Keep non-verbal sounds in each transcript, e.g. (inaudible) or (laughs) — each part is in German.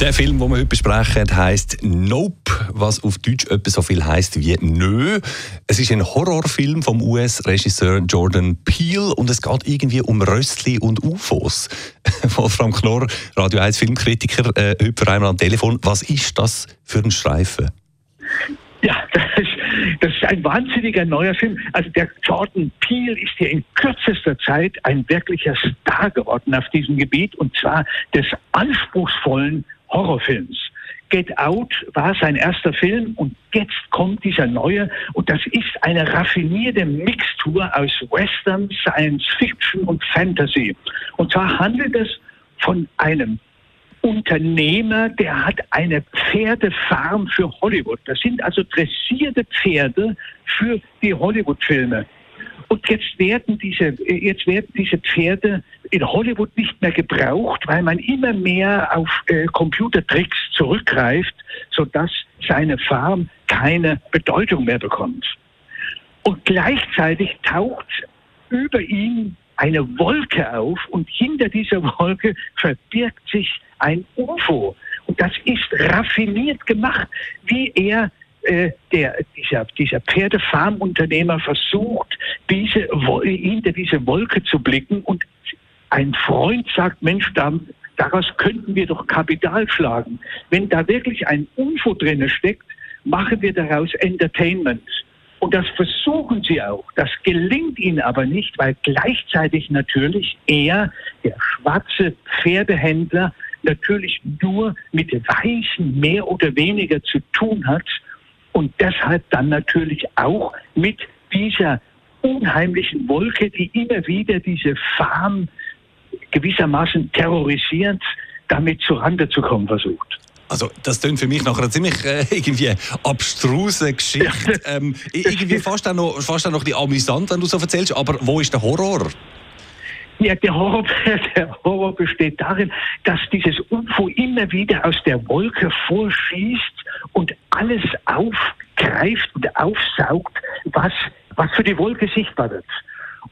Der Film, den wir heute besprechen, heißt Nope, was auf Deutsch etwa so viel heißt wie Nö. Es ist ein Horrorfilm vom US-Regisseur Jordan Peele und es geht irgendwie um Röstli und UFOs. Wolfram (laughs) Knorr, Radio 1 Filmkritiker, äh, heute für einmal am Telefon. Was ist das für ein Streifen? Ja, das ist, das ist ein wahnsinniger neuer Film. Also der Jordan Peele ist ja in kürzester Zeit ein wirklicher Star geworden auf diesem Gebiet und zwar des anspruchsvollen Horrorfilms. Get Out war sein erster Film und jetzt kommt dieser neue und das ist eine raffinierte Mixtur aus Western, Science Fiction und Fantasy. Und zwar handelt es von einem Unternehmer, der hat eine Pferdefarm für Hollywood. Das sind also dressierte Pferde für die Hollywood-Filme. Und jetzt werden diese, jetzt werden diese Pferde in Hollywood nicht mehr gebraucht, weil man immer mehr auf äh, Computertricks zurückgreift, sodass seine Farm keine Bedeutung mehr bekommt. Und gleichzeitig taucht über ihn eine Wolke auf und hinter dieser Wolke verbirgt sich ein UFO. Und das ist raffiniert gemacht, wie er äh, der, dieser, dieser Pferdefarmunternehmer versucht, diese, hinter diese Wolke zu blicken und ein Freund sagt, Mensch, da, daraus könnten wir doch Kapital schlagen. Wenn da wirklich ein UFO drin steckt, machen wir daraus Entertainment. Und das versuchen sie auch. Das gelingt ihnen aber nicht, weil gleichzeitig natürlich er, der schwarze Pferdehändler, natürlich nur mit Weißen mehr oder weniger zu tun hat und deshalb dann natürlich auch mit dieser unheimlichen Wolke, die immer wieder diese Farm gewissermaßen terrorisierend damit zurande zu kommen versucht. Also das klingt für mich nach einer ziemlich äh, irgendwie abstruse Geschichte. ähm, irgendwie fast auch, noch, fast auch noch ein bisschen amüsant, wenn du so erzählst. Aber wo ist der Horror? Ja, der Horror, (laughs) der Horror besteht darin, dass dieses UFO immer wieder aus der Wolke vorschießt und alles aufgreift und aufsaugt, was, was für die Wolke sichtbar wird.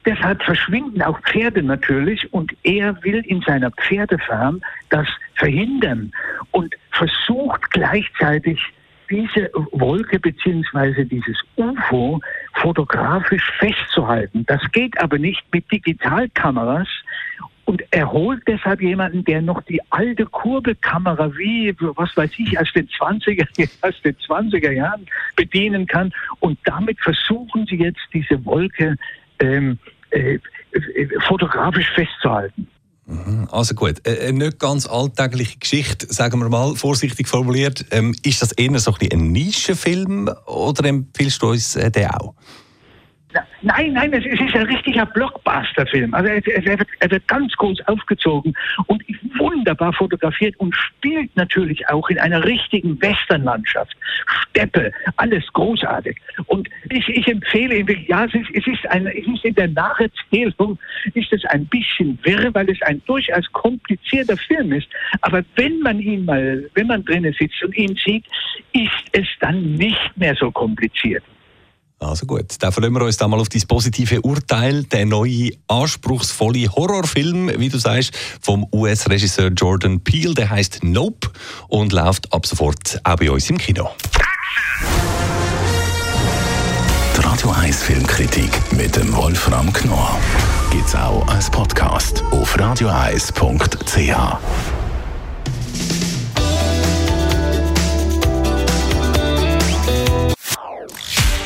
Deshalb verschwinden auch Pferde natürlich und er will in seiner Pferdefarm das verhindern und versucht gleichzeitig diese Wolke beziehungsweise dieses UFO fotografisch festzuhalten. Das geht aber nicht mit Digitalkameras und er holt deshalb jemanden, der noch die alte Kurbelkamera wie, was weiß ich, aus den 20er, (laughs) aus den 20er Jahren bedienen kann. Und damit versuchen sie jetzt diese Wolke ähm, äh, fotografisch festzuhalten. Mhm. Also gut, äh, eine nicht ganz alltägliche Geschichte, sagen wir mal vorsichtig formuliert. Ähm, ist das eher so ein, ein Nischenfilm oder empfiehlst du uns äh, den auch? Nein, nein, es, ist ein richtiger Blockbuster-Film. Also er, er, wird, er, wird, ganz groß aufgezogen und wunderbar fotografiert und spielt natürlich auch in einer richtigen Westernlandschaft. Steppe, alles großartig. Und ich, ich empfehle, ja, es ist, es ist, ein, es ist in der Nacherzählung ist es ein bisschen wirr, weil es ein durchaus komplizierter Film ist. Aber wenn man ihn mal, wenn man drinnen sitzt und ihn sieht, ist es dann nicht mehr so kompliziert. Also gut, dann verlassen wir uns da mal auf das positive Urteil. Der neue, anspruchsvolle Horrorfilm, wie du sagst, vom US-Regisseur Jordan Peele, der heißt Nope und läuft ab sofort auch bei uns im Kino. Die Radio 1 Filmkritik mit dem Wolfram Knorr gibt es auch als Podcast auf radioeis.ch.